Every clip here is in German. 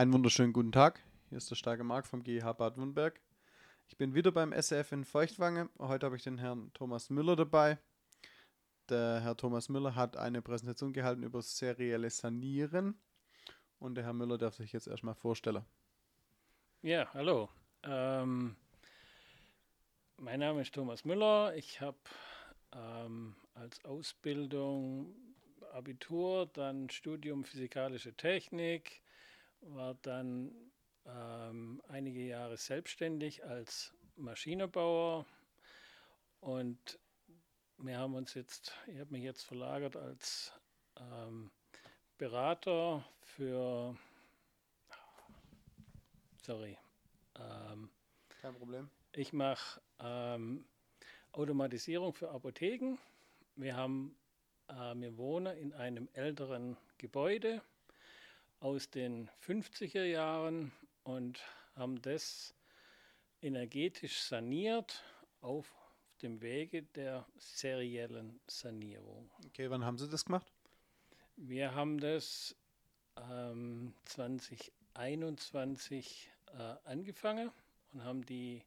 Einen wunderschönen guten Tag. Hier ist der starke Marc vom GH Bad Wundberg. Ich bin wieder beim SRF in Feuchtwange. Heute habe ich den Herrn Thomas Müller dabei. Der Herr Thomas Müller hat eine Präsentation gehalten über serielles Sanieren. Und der Herr Müller darf sich jetzt erstmal vorstellen. Ja, hallo. Ähm, mein Name ist Thomas Müller. Ich habe ähm, als Ausbildung Abitur, dann Studium Physikalische Technik, war dann ähm, einige Jahre selbstständig als Maschinenbauer und wir haben uns jetzt, ich habe mich jetzt verlagert als ähm, Berater für, sorry, ähm, kein Problem. Ich mache ähm, Automatisierung für Apotheken. Wir haben, äh, wir wohnen in einem älteren Gebäude aus den 50er Jahren und haben das energetisch saniert auf dem Wege der seriellen Sanierung. Okay, wann haben Sie das gemacht? Wir haben das ähm, 2021 äh, angefangen und haben die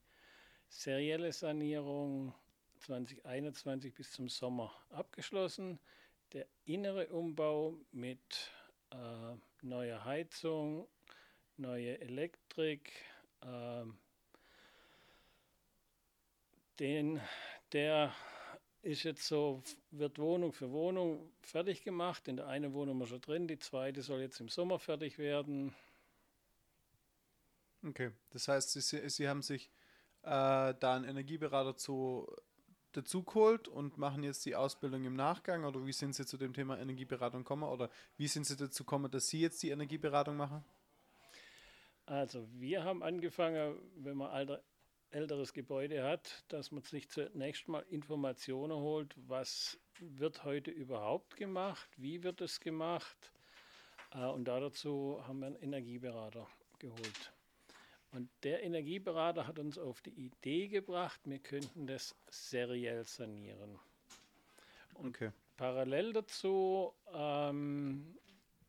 serielle Sanierung 2021 bis zum Sommer abgeschlossen. Der innere Umbau mit äh, neuer Heizung, neue Elektrik, äh, den, der ist jetzt so, wird Wohnung für Wohnung fertig gemacht. In der einen Wohnung ist schon drin, die zweite soll jetzt im Sommer fertig werden. Okay, das heißt, Sie, Sie haben sich äh, da einen Energieberater zu, dazu geholt und machen jetzt die Ausbildung im Nachgang? Oder wie sind Sie zu dem Thema Energieberatung gekommen? Oder wie sind Sie dazu gekommen, dass Sie jetzt die Energieberatung machen? Also wir haben angefangen, wenn man alter, älteres Gebäude hat, dass man sich zunächst mal Informationen holt, was wird heute überhaupt gemacht, wie wird es gemacht. Äh, und dazu haben wir einen Energieberater geholt. Und der Energieberater hat uns auf die Idee gebracht, wir könnten das seriell sanieren. Und okay. parallel dazu ähm,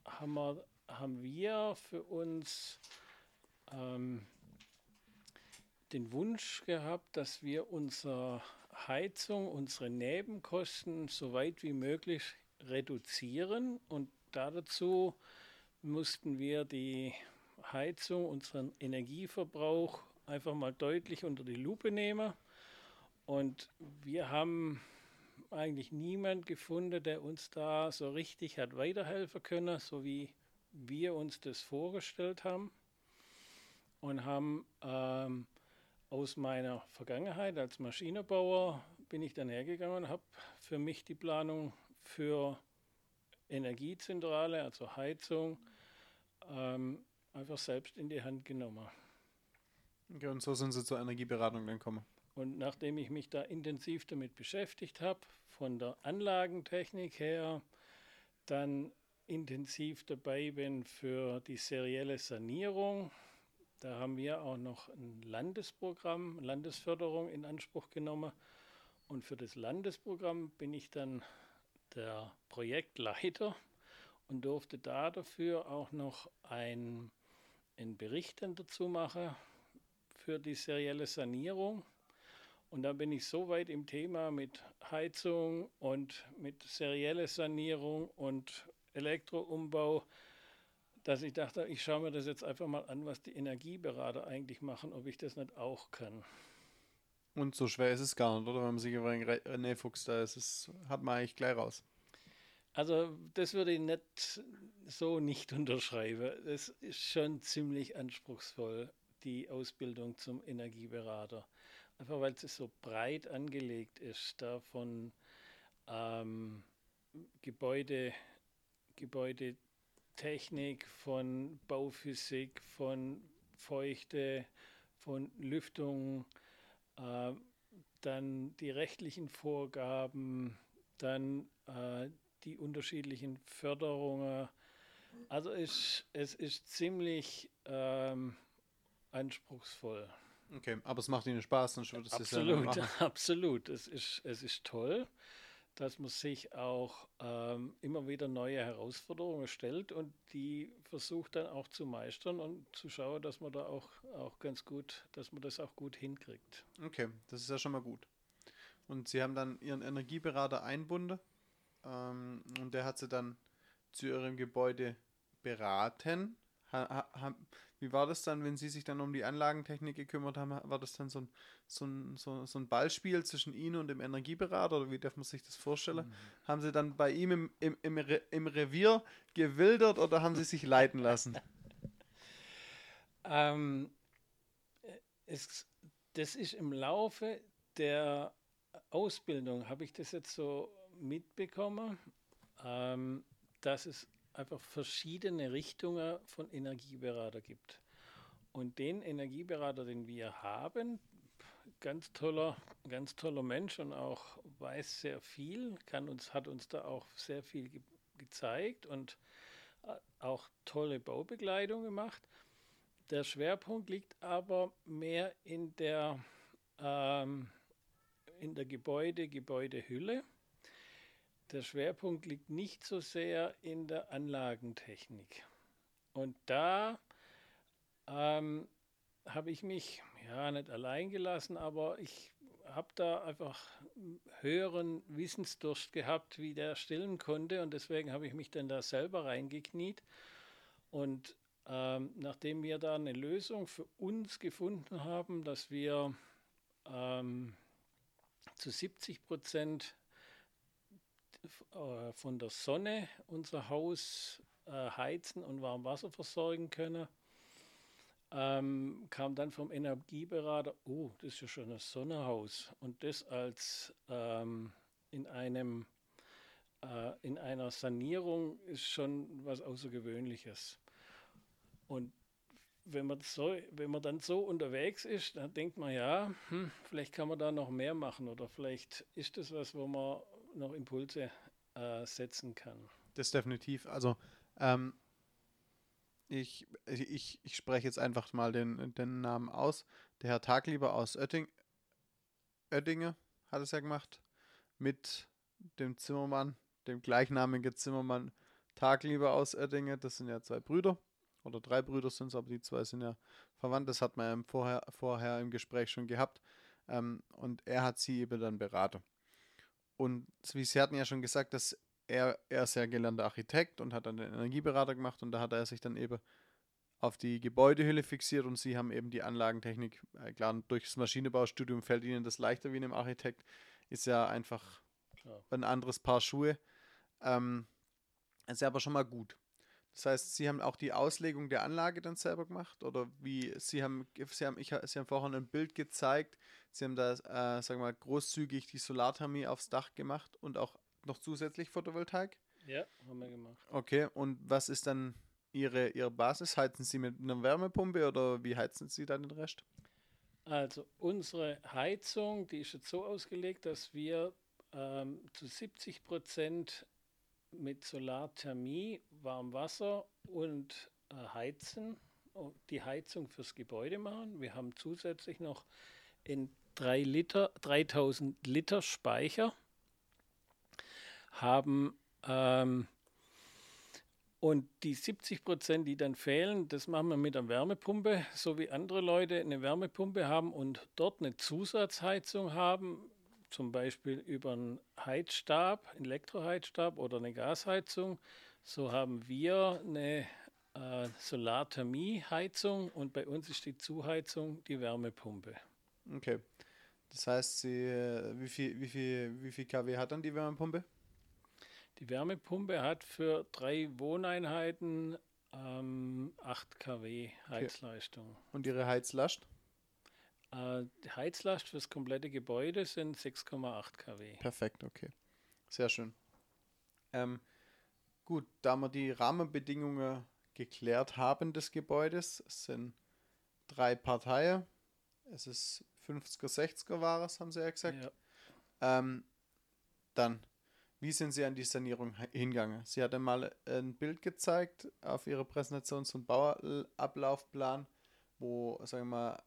haben, wir, haben wir für uns ähm, den Wunsch gehabt, dass wir unsere Heizung, unsere Nebenkosten so weit wie möglich reduzieren. Und dazu mussten wir die Heizung, unseren Energieverbrauch einfach mal deutlich unter die Lupe nehmen. Und wir haben eigentlich niemand gefunden, der uns da so richtig hat weiterhelfen können, so wie wir uns das vorgestellt haben. Und haben ähm, aus meiner Vergangenheit als Maschinenbauer bin ich dann hergegangen und habe für mich die Planung für Energiezentrale, also Heizung, ähm, einfach selbst in die Hand genommen. Okay, und so sind Sie zur Energieberatung dann gekommen. Und nachdem ich mich da intensiv damit beschäftigt habe, von der Anlagentechnik her, dann intensiv dabei bin für die serielle Sanierung. Da haben wir auch noch ein Landesprogramm, Landesförderung in Anspruch genommen. Und für das Landesprogramm bin ich dann der Projektleiter und durfte da dafür auch noch ein einen Bericht dann dazu mache für die serielle Sanierung. Und dann bin ich so weit im Thema mit Heizung und mit serielle Sanierung und Elektroumbau, dass ich dachte, ich schaue mir das jetzt einfach mal an, was die Energieberater eigentlich machen, ob ich das nicht auch kann. Und so schwer ist es gar nicht, oder? Wenn man sich über einen René Fuchs da ist, das hat man eigentlich gleich raus. Also das würde ich nicht so nicht unterschreiben. Es ist schon ziemlich anspruchsvoll, die Ausbildung zum Energieberater. Einfach weil es so breit angelegt ist, da von ähm, Gebäude, Gebäudetechnik, von Bauphysik, von Feuchte, von Lüftung, äh, dann die rechtlichen Vorgaben, dann äh, die unterschiedlichen Förderungen. Also es, es ist ziemlich ähm, anspruchsvoll. Okay, aber es macht Ihnen Spaß, dann würde es absolut, ja absolut. Es ist, es ist toll. dass man sich auch ähm, immer wieder neue Herausforderungen stellt und die versucht dann auch zu meistern und zu schauen, dass man da auch, auch ganz gut, dass man das auch gut hinkriegt. Okay, das ist ja schon mal gut. Und Sie haben dann Ihren Energieberater einbunden ähm, und der hat Sie dann zu Ihrem Gebäude beraten. Ha, ha, wie war das dann, wenn Sie sich dann um die Anlagentechnik gekümmert haben? War das dann so ein, so ein, so, so ein Ballspiel zwischen Ihnen und dem Energieberater oder wie darf man sich das vorstellen? Mhm. Haben Sie dann bei ihm im, im, im, Re, im Revier gewildert oder haben Sie sich leiten lassen? ähm, es, das ist im Laufe der Ausbildung, habe ich das jetzt so mitbekommen, ähm, dass es einfach verschiedene Richtungen von Energieberater gibt. Und den Energieberater, den wir haben, ganz toller, ganz toller Mensch und auch weiß sehr viel, kann uns, hat uns da auch sehr viel ge gezeigt und äh, auch tolle Baubegleitung gemacht. Der Schwerpunkt liegt aber mehr in der, ähm, in der Gebäude, Gebäudehülle der Schwerpunkt liegt nicht so sehr in der Anlagentechnik. Und da ähm, habe ich mich ja nicht allein gelassen, aber ich habe da einfach höheren Wissensdurst gehabt, wie der stillen konnte. Und deswegen habe ich mich dann da selber reingekniet. Und ähm, nachdem wir da eine Lösung für uns gefunden haben, dass wir ähm, zu 70 Prozent äh, von der Sonne unser Haus äh, heizen und warm Wasser versorgen können. Ähm, kam dann vom Energieberater, oh, das ist ja schon ein Sonnenhaus. Und das als ähm, in einem äh, in einer Sanierung ist schon was Außergewöhnliches. Und wenn man, so, wenn man dann so unterwegs ist, dann denkt man, ja, hm, vielleicht kann man da noch mehr machen oder vielleicht ist das was, wo man noch Impulse äh, setzen kann. Das definitiv. Also ähm, ich, ich, ich spreche jetzt einfach mal den, den Namen aus. Der Herr Taglieber aus Oetting, Oettinge hat es ja gemacht. Mit dem Zimmermann, dem gleichnamigen Zimmermann Taglieber aus Oettinge. Das sind ja zwei Brüder. Oder drei Brüder sind es, aber die zwei sind ja verwandt. Das hat man ja vorher, vorher im Gespräch schon gehabt. Ähm, und er hat sie eben dann beraten. Und wie Sie hatten ja schon gesagt, dass er, er ist ja gelernter Architekt und hat dann den Energieberater gemacht und da hat er sich dann eben auf die Gebäudehülle fixiert und sie haben eben die Anlagentechnik, äh, klar, durch das Maschinenbaustudium fällt ihnen das leichter wie einem Architekt, ist ja einfach ja. ein anderes Paar Schuhe. Ähm, ist ja aber schon mal gut. Das heißt, Sie haben auch die Auslegung der Anlage dann selber gemacht oder wie Sie haben, Sie haben, ich, Sie haben vorhin ein Bild gezeigt, Sie haben da, äh, sagen wir mal, großzügig die Solarthermie aufs Dach gemacht und auch noch zusätzlich Photovoltaik? Ja, haben wir gemacht. Okay, und was ist dann Ihre, Ihre Basis? Heizen Sie mit einer Wärmepumpe oder wie heizen Sie dann den Rest? Also unsere Heizung, die ist jetzt so ausgelegt, dass wir ähm, zu 70 Prozent mit Solarthermie, Warmwasser und äh, Heizen, die Heizung fürs Gebäude machen. Wir haben zusätzlich noch in 3 Liter, 3000 Liter Speicher, haben ähm, und die 70 Prozent, die dann fehlen, das machen wir mit einer Wärmepumpe, so wie andere Leute eine Wärmepumpe haben und dort eine Zusatzheizung haben, zum Beispiel über einen Heizstab, Elektroheizstab oder eine Gasheizung. So haben wir eine äh, Solarthermie-Heizung und bei uns ist die Zuheizung die Wärmepumpe. Okay. Das heißt, Sie, äh, wie, viel, wie, viel, wie viel kW hat dann die Wärmepumpe? Die Wärmepumpe hat für drei Wohneinheiten ähm, 8 kW Heizleistung. Okay. Und Ihre Heizlast? Äh, die Heizlast für das komplette Gebäude sind 6,8 kW. Perfekt, okay. Sehr schön. Ähm, gut, da wir die Rahmenbedingungen geklärt haben des Gebäudes, es sind drei Parteien. Es ist 50er, 60er war es, haben sie ja gesagt. Ja. Ähm, dann, wie sind Sie an die Sanierung hingegangen? Sie hat einmal ein Bild gezeigt auf Ihrer Präsentation, ein Bauablaufplan, wo, sagen wir mal,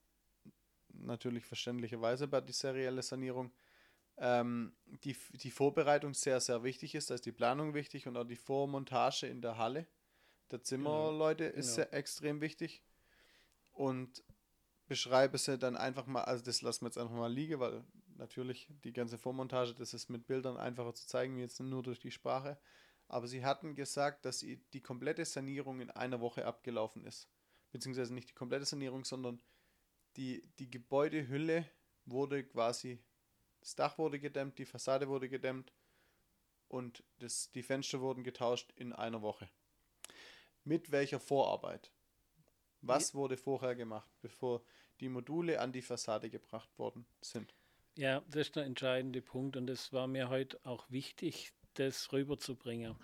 natürlich verständlicherweise bei die serielle Sanierung ähm, die, die Vorbereitung sehr, sehr wichtig ist. Da ist die Planung wichtig und auch die Vormontage in der Halle der Zimmerleute genau. ist genau. sehr extrem wichtig. Und beschreibe sie dann einfach mal, also das lassen wir jetzt einfach mal liegen, weil natürlich die ganze Vormontage, das ist mit Bildern einfacher zu zeigen, jetzt nur durch die Sprache. Aber sie hatten gesagt, dass die komplette Sanierung in einer Woche abgelaufen ist. Beziehungsweise nicht die komplette Sanierung, sondern die, die Gebäudehülle wurde quasi, das Dach wurde gedämmt, die Fassade wurde gedämmt und das, die Fenster wurden getauscht in einer Woche. Mit welcher Vorarbeit? Was wurde vorher gemacht, bevor die Module an die Fassade gebracht worden sind? Ja, das ist der entscheidende Punkt und es war mir heute auch wichtig, das rüberzubringen,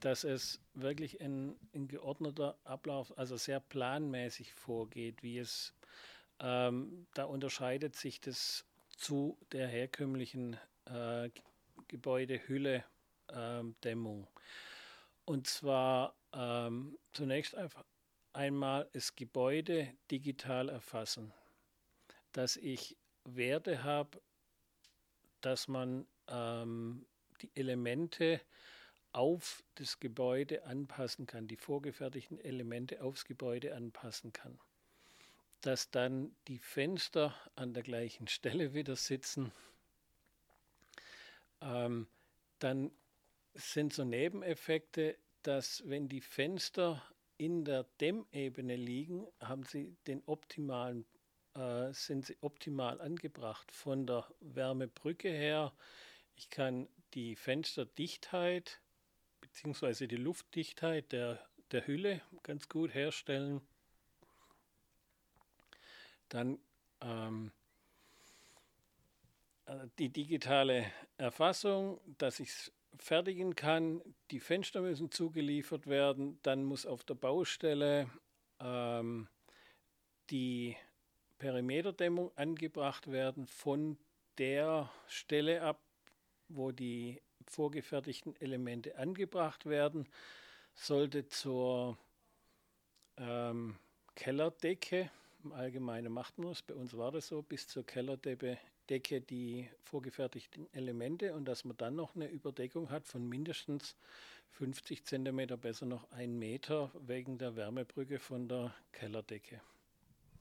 dass es wirklich ein, ein geordneter Ablauf, also sehr planmäßig vorgeht, wie es ähm, da unterscheidet sich das zu der herkömmlichen äh, Gebäudehülle-Dämmung. Ähm, und zwar ähm, zunächst einfach einmal das Gebäude digital erfassen, dass ich Werte habe, dass man ähm, die Elemente auf das Gebäude anpassen kann, die vorgefertigten Elemente aufs Gebäude anpassen kann. Dass dann die Fenster an der gleichen Stelle wieder sitzen. Ähm, dann sind so Nebeneffekte, dass wenn die Fenster in der Dämmebene liegen, haben sie den optimalen, äh, sind sie optimal angebracht von der Wärmebrücke her. Ich kann die Fensterdichtheit bzw. die Luftdichtheit der, der Hülle ganz gut herstellen. Dann ähm, äh, die digitale Erfassung, dass ich es fertigen kann. Die Fenster müssen zugeliefert werden. Dann muss auf der Baustelle ähm, die Perimeterdämmung angebracht werden von der Stelle ab, wo die vorgefertigten Elemente angebracht werden. Sollte zur ähm, Kellerdecke, im Allgemeinen macht man es, bei uns war das so, bis zur Kellerdecke decke die vorgefertigten Elemente und dass man dann noch eine Überdeckung hat von mindestens 50 cm, besser noch ein Meter wegen der Wärmebrücke von der Kellerdecke.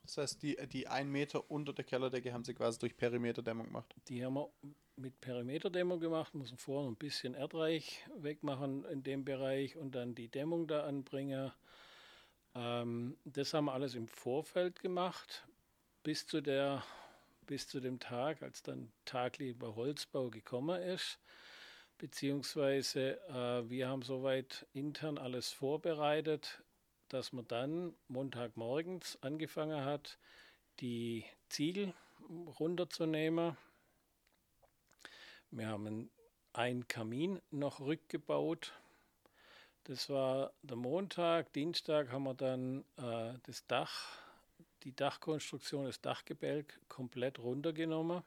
Das heißt, die, die ein Meter unter der Kellerdecke haben sie quasi durch Perimeterdämmung gemacht? Die haben wir mit Perimeterdämmung gemacht, müssen vorher ein bisschen Erdreich wegmachen in dem Bereich und dann die Dämmung da anbringen. Ähm, das haben wir alles im Vorfeld gemacht, bis zu der bis zu dem Tag, als dann Taglieber Holzbau gekommen ist. Beziehungsweise äh, wir haben soweit intern alles vorbereitet, dass man dann Montagmorgens angefangen hat, die Ziegel runterzunehmen. Wir haben einen Kamin noch rückgebaut. Das war der Montag. Dienstag haben wir dann äh, das Dach die Dachkonstruktion, das Dachgebälk komplett runtergenommen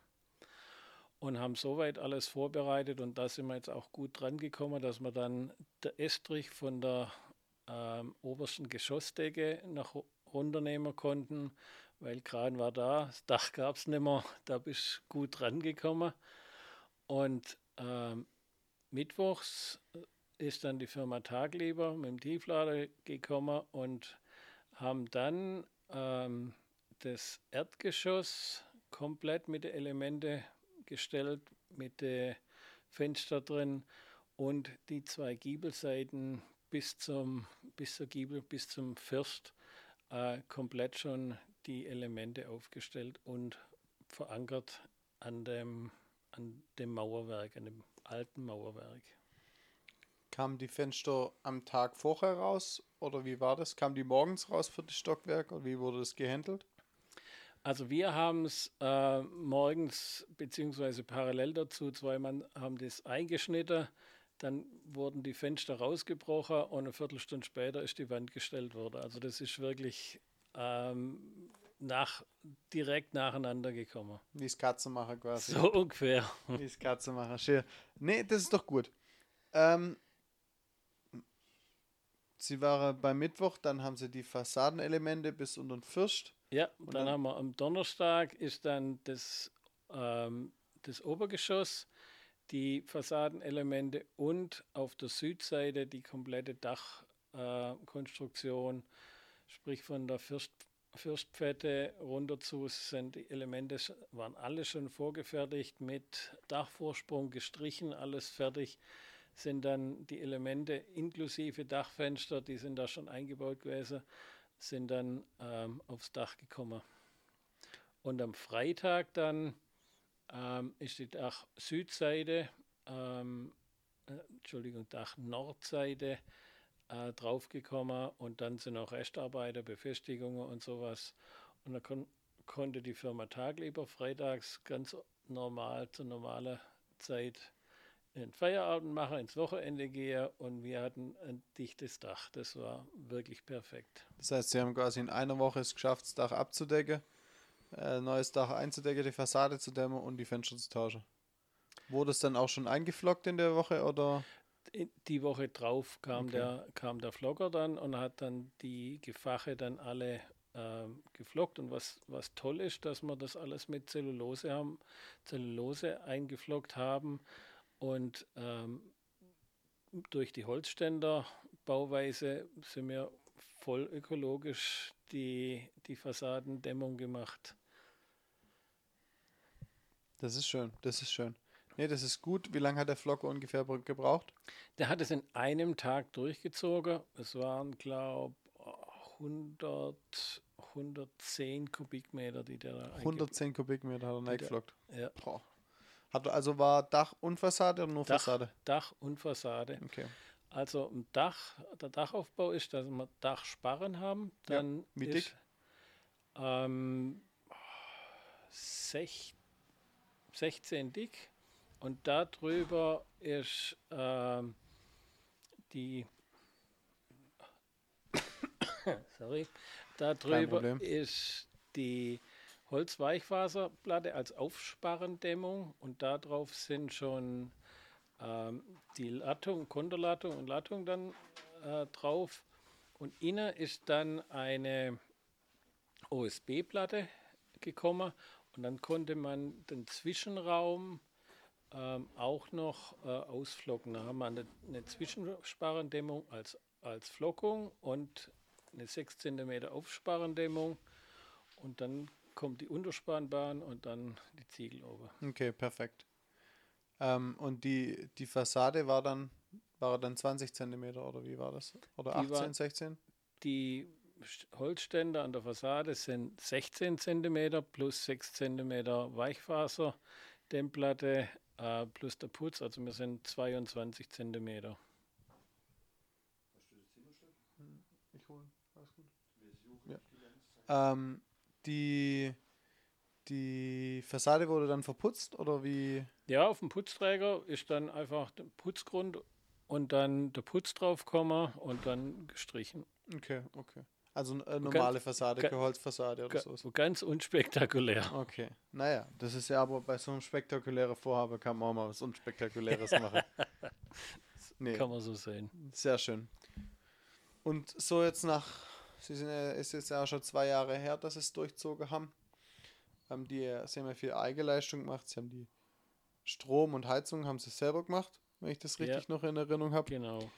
und haben soweit alles vorbereitet und da sind wir jetzt auch gut dran gekommen, dass wir dann der Estrich von der ähm, obersten Geschossdecke nach runternehmen konnten, weil Kran war da, das Dach gab es nicht mehr, da bist du gut dran gekommen. Und ähm, mittwochs ist dann die Firma Taglieber mit dem Tieflader gekommen und haben dann ähm, das Erdgeschoss komplett mit den Elementen gestellt, mit den Fenster drin und die zwei Giebelseiten bis zum bis zur Giebel bis zum First äh, komplett schon die Elemente aufgestellt und verankert an dem an dem Mauerwerk, an dem alten Mauerwerk. Kamen die Fenster am Tag vorher raus oder wie war das? Kamen die morgens raus für das Stockwerk oder wie wurde das gehandelt? Also wir haben es äh, morgens beziehungsweise parallel dazu, zwei Mann haben das eingeschnitten, dann wurden die Fenster rausgebrochen und eine Viertelstunde später ist die Wand gestellt worden. Also das ist wirklich ähm, nach, direkt nacheinander gekommen. Wie es Katzenmacher quasi. So ungefähr. Wie es Katzenmacher, schön. Nee, das ist doch gut. Ähm, sie waren beim Mittwoch, dann haben sie die Fassadenelemente bis unter den Fürst. Ja, dann, dann, haben wir am Donnerstag ist dann das, ähm, das Obergeschoss, die Fassadenelemente und auf der Südseite die komplette Dachkonstruktion, äh, sprich von der Fürst, Fürstpfette runter zu sind die Elemente, waren alle schon vorgefertigt mit Dachvorsprung gestrichen, alles fertig sind dann die Elemente inklusive Dachfenster, die sind da schon eingebaut gewesen, sind dann ähm, aufs Dach gekommen. Und am Freitag dann ähm, ist die Dach-Südseite, ähm, äh, Entschuldigung, Dach-Nordseite äh, draufgekommen und dann sind auch Restarbeiter, Befestigungen und sowas. Und dann kon konnte die Firma Taglieber freitags ganz normal zur normalen Zeit in Feierabend machen, ins Wochenende gehe und wir hatten ein dichtes Dach. Das war wirklich perfekt. Das heißt, Sie haben quasi in einer Woche es geschafft, das Dach abzudecken, äh, neues Dach einzudecken, die Fassade zu dämmen und die Fenster zu tauschen. Wurde es dann auch schon eingeflockt in der Woche oder? Die Woche drauf kam, okay. der, kam der Flocker dann und hat dann die Gefache dann alle ähm, geflockt. Und was, was toll ist, dass wir das alles mit Zellulose haben, Zellulose eingeflockt haben und ähm, durch die Holzständerbauweise sind wir voll ökologisch die, die Fassadendämmung gemacht. Das ist schön, das ist schön. Nee, das ist gut. Wie lange hat der Flocker ungefähr gebraucht? Der hat es in einem Tag durchgezogen. Es waren, glaube ich, 100, 110 Kubikmeter, die der da 110 Kubikmeter hat er reingeflockt. Ja. Boah. Hat, also war Dach und Fassade oder nur Dach, Fassade? Dach und Fassade. Okay. Also ein Dach, der Dachaufbau ist, dass wir Dachsparren haben. Dann ja, wie ist, dick? Ähm, 16 dick und darüber ist ähm, die sorry, darüber ist die Holzweichfaserplatte als Aufsparrendämmung und darauf sind schon ähm, die Lattung, Konterlattung und Lattung dann äh, drauf. Und innen ist dann eine OSB-Platte gekommen und dann konnte man den Zwischenraum ähm, auch noch äh, ausflocken. Da haben wir eine, eine Zwischensparendämmung als, als Flockung und eine 6 cm Aufsparendämmung und dann kommt die Unterspannbahn und dann die Ziegel oben. Okay, perfekt. Ähm, und die, die Fassade war dann, war dann 20 cm oder wie war das? Oder 18, war, 16? Die Holzständer an der Fassade sind 16 cm plus 6 cm Weichfaser, Dämmplatte äh, plus der Putz, also wir sind 22 cm. Ich hole, alles gut. Ja. Ähm, die, die Fassade wurde dann verputzt oder wie? Ja, auf dem Putzträger ist dann einfach der Putzgrund und dann der Putz draufgekommen und dann gestrichen. Okay, okay. Also eine normale ganz, Fassade, keine Holzfassade oder so. Ganz unspektakulär. Okay. Naja, das ist ja aber bei so einem spektakulären Vorhaben kann man auch mal was Unspektakuläres machen. nee. Kann man so sehen. Sehr schön. Und so jetzt nach Sie sind ja, ist jetzt ja auch schon zwei Jahre her, dass sie es durchzogen haben. Haben die, sie haben ja viel Eigenleistung gemacht. Sie haben die Strom und Heizung haben sie selber gemacht, wenn ich das richtig ja, noch in Erinnerung habe. Genau.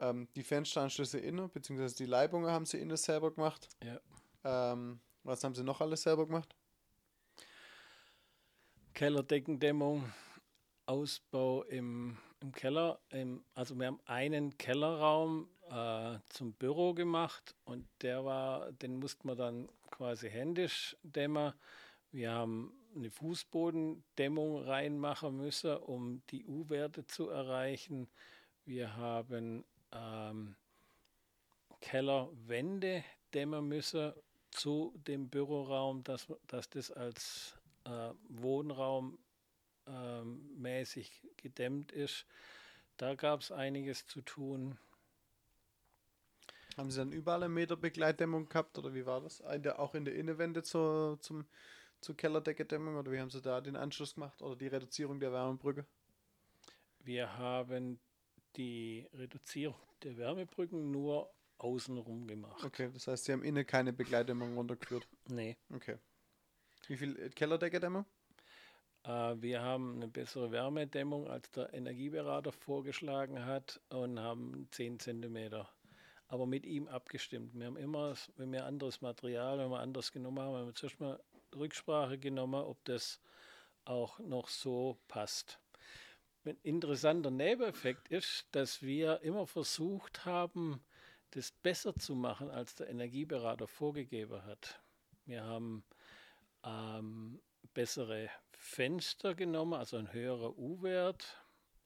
Ähm, die Fensteranschlüsse innen, beziehungsweise die Leibungen haben sie innen selber gemacht. Ja. Ähm, was haben sie noch alles selber gemacht? Kellerdeckendämmung, Ausbau im, im Keller. Im, also wir haben einen Kellerraum äh, zum Büro gemacht und der war, den musste man dann quasi händisch dämmen. Wir haben eine Fußbodendämmung reinmachen müssen, um die U-Werte zu erreichen. Wir haben ähm, Kellerwände dämmen müssen zu dem Büroraum, dass, dass das als äh, Wohnraum äh, mäßig gedämmt ist. Da gab es einiges zu tun. Haben Sie dann überall eine Meter Begleitdämmung gehabt oder wie war das? auch in der Innenwände zur, zum, zur Kellerdeckendämmung oder wie haben Sie da den Anschluss gemacht oder die Reduzierung der Wärmebrücke? Wir haben die Reduzierung der Wärmebrücken nur außenrum gemacht. Okay, das heißt, Sie haben innen keine Begleitdämmung runtergeführt? Nee. Okay. Wie viel Kellerdeckendämmung? Äh, wir haben eine bessere Wärmedämmung, als der Energieberater vorgeschlagen hat und haben 10 cm. Aber mit ihm abgestimmt. Wir haben immer, wenn wir anderes Material, wenn wir anders genommen haben, haben wir zuerst mal Rücksprache genommen, ob das auch noch so passt. Ein interessanter Nebeneffekt ist, dass wir immer versucht haben, das besser zu machen, als der Energieberater vorgegeben hat. Wir haben ähm, bessere Fenster genommen, also ein höherer U-Wert,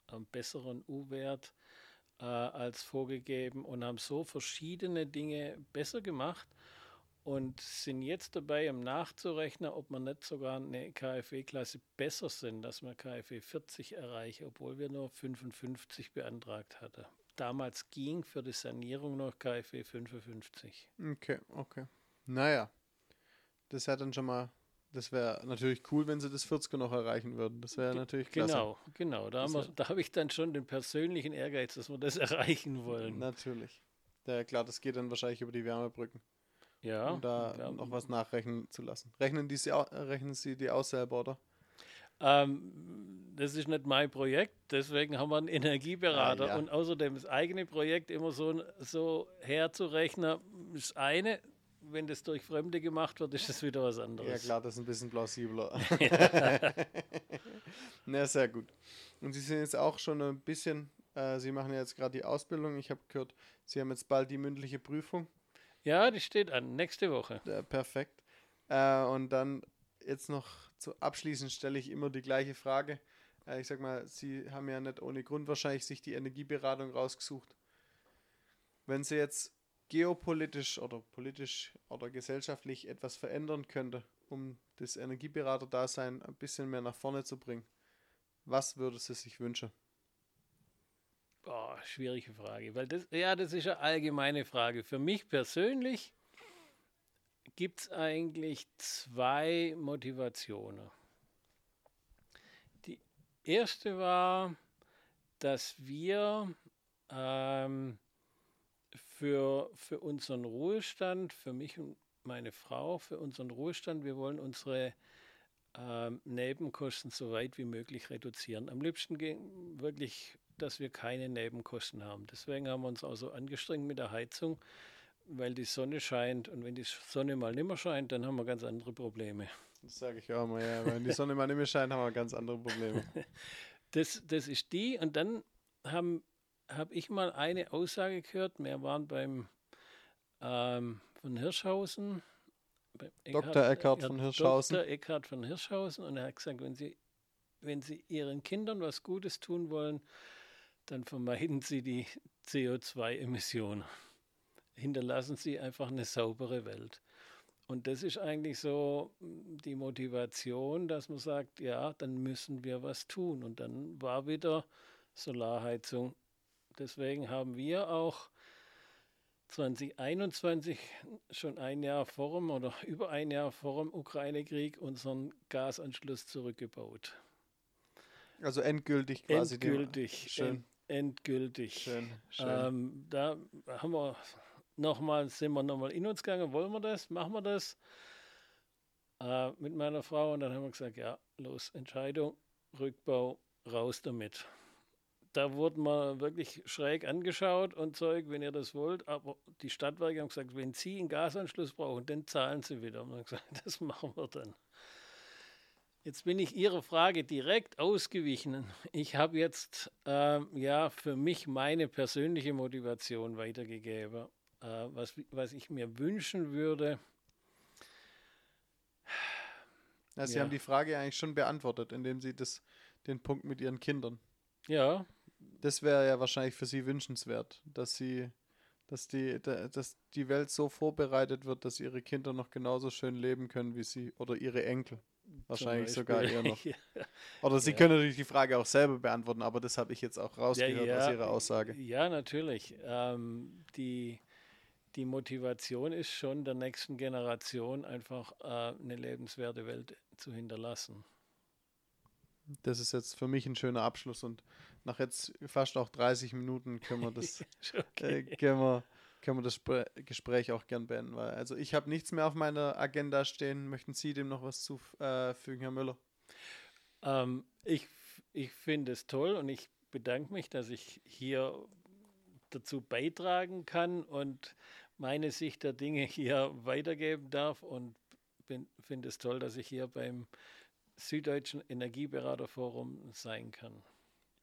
einen besseren U-Wert äh, als vorgegeben und haben so verschiedene Dinge besser gemacht und sind jetzt dabei, um nachzurechnen, ob wir nicht sogar eine KfW-Klasse besser sind, dass wir KfW 40 erreichen, obwohl wir nur 55 beantragt hatten. Damals ging für die Sanierung noch KfW 55. Okay, okay. Naja, das hat dann schon mal das wäre natürlich cool, wenn sie das 40er noch erreichen würden. Das wäre natürlich klasse. Genau, genau. Da, da habe ich dann schon den persönlichen Ehrgeiz, dass wir das erreichen wollen. Natürlich. Ja, klar, das geht dann wahrscheinlich über die Wärmebrücken. Ja. Um da ja. noch was nachrechnen zu lassen. Rechnen, die sie, rechnen Sie die aus selber, oder? Ähm, das ist nicht mein Projekt, deswegen haben wir einen Energieberater. Ah, ja. Und außerdem das eigene Projekt immer so, so herzurechnen, ist eine wenn das durch Fremde gemacht wird, ist das wieder was anderes. Ja klar, das ist ein bisschen plausibler. Na, sehr gut. Und Sie sind jetzt auch schon ein bisschen, äh, Sie machen ja jetzt gerade die Ausbildung. Ich habe gehört, Sie haben jetzt bald die mündliche Prüfung. Ja, die steht an, nächste Woche. Ja, perfekt. Äh, und dann jetzt noch zu abschließend stelle ich immer die gleiche Frage. Äh, ich sag mal, Sie haben ja nicht ohne Grund wahrscheinlich sich die Energieberatung rausgesucht. Wenn Sie jetzt geopolitisch oder politisch oder gesellschaftlich etwas verändern könnte, um das Energieberater-Dasein ein bisschen mehr nach vorne zu bringen, was würde sie sich wünschen? Boah, schwierige Frage, weil das, ja, das ist eine allgemeine Frage. Für mich persönlich gibt es eigentlich zwei Motivationen. Die erste war, dass wir ähm, für, für unseren Ruhestand, für mich und meine Frau, für unseren Ruhestand, wir wollen unsere ähm, Nebenkosten so weit wie möglich reduzieren. Am liebsten wirklich, dass wir keine Nebenkosten haben. Deswegen haben wir uns auch so angestrengt mit der Heizung, weil die Sonne scheint und wenn die Sonne mal nicht mehr scheint, dann haben wir ganz andere Probleme. Das sage ich auch mal, ja. Wenn die Sonne mal nicht mehr scheint, haben wir ganz andere Probleme. das, das ist die und dann haben habe ich mal eine Aussage gehört. Wir waren beim ähm, von Hirschhausen. Dr. Eckhard von Hirschhausen. Dr. Eckhard von Hirschhausen und er hat gesagt, wenn Sie, wenn Sie Ihren Kindern was Gutes tun wollen, dann vermeiden Sie die CO2-Emissionen. Hinterlassen Sie einfach eine saubere Welt. Und das ist eigentlich so die Motivation, dass man sagt, ja, dann müssen wir was tun. Und dann war wieder Solarheizung Deswegen haben wir auch 2021 schon ein Jahr vor dem oder über ein Jahr vor dem Ukraine-Krieg unseren Gasanschluss zurückgebaut. Also endgültig quasi. Endgültig. Schön. End, endgültig. Schön. schön. Ähm, da haben wir nochmal, sind wir nochmal in uns gegangen, wollen wir das, machen wir das äh, mit meiner Frau und dann haben wir gesagt, ja, los, Entscheidung, Rückbau, raus damit da wurden wir wirklich schräg angeschaut und Zeug, wenn ihr das wollt. Aber die Stadtwerke haben gesagt, wenn Sie einen Gasanschluss brauchen, dann zahlen Sie wieder. Und haben gesagt, das machen wir dann. Jetzt bin ich Ihrer Frage direkt ausgewichen. Ich habe jetzt äh, ja für mich meine persönliche Motivation weitergegeben, äh, was, was ich mir wünschen würde. Ja, Sie ja. haben die Frage eigentlich schon beantwortet, indem Sie das, den Punkt mit Ihren Kindern. Ja, das wäre ja wahrscheinlich für sie wünschenswert, dass sie, dass die, dass die Welt so vorbereitet wird, dass ihre Kinder noch genauso schön leben können wie sie oder ihre Enkel. Wahrscheinlich sogar eher noch. Oder Sie ja. können natürlich die Frage auch selber beantworten, aber das habe ich jetzt auch rausgehört ja, ja, aus Ihrer Aussage. Ja, natürlich. Ähm, die, die Motivation ist schon der nächsten Generation einfach äh, eine lebenswerte Welt zu hinterlassen. Das ist jetzt für mich ein schöner Abschluss und nach jetzt fast auch 30 Minuten können wir das, okay. äh, können wir, können wir das Gespräch auch gern beenden. Weil, also ich habe nichts mehr auf meiner Agenda stehen. Möchten Sie dem noch was zufügen, Herr Müller? Ähm, ich ich finde es toll und ich bedanke mich, dass ich hier dazu beitragen kann und meine Sicht der Dinge hier weitergeben darf und finde es toll, dass ich hier beim Süddeutschen Energieberaterforum sein kann.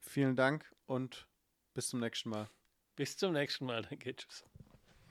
Vielen Dank und bis zum nächsten Mal. Bis zum nächsten Mal. Danke, tschüss.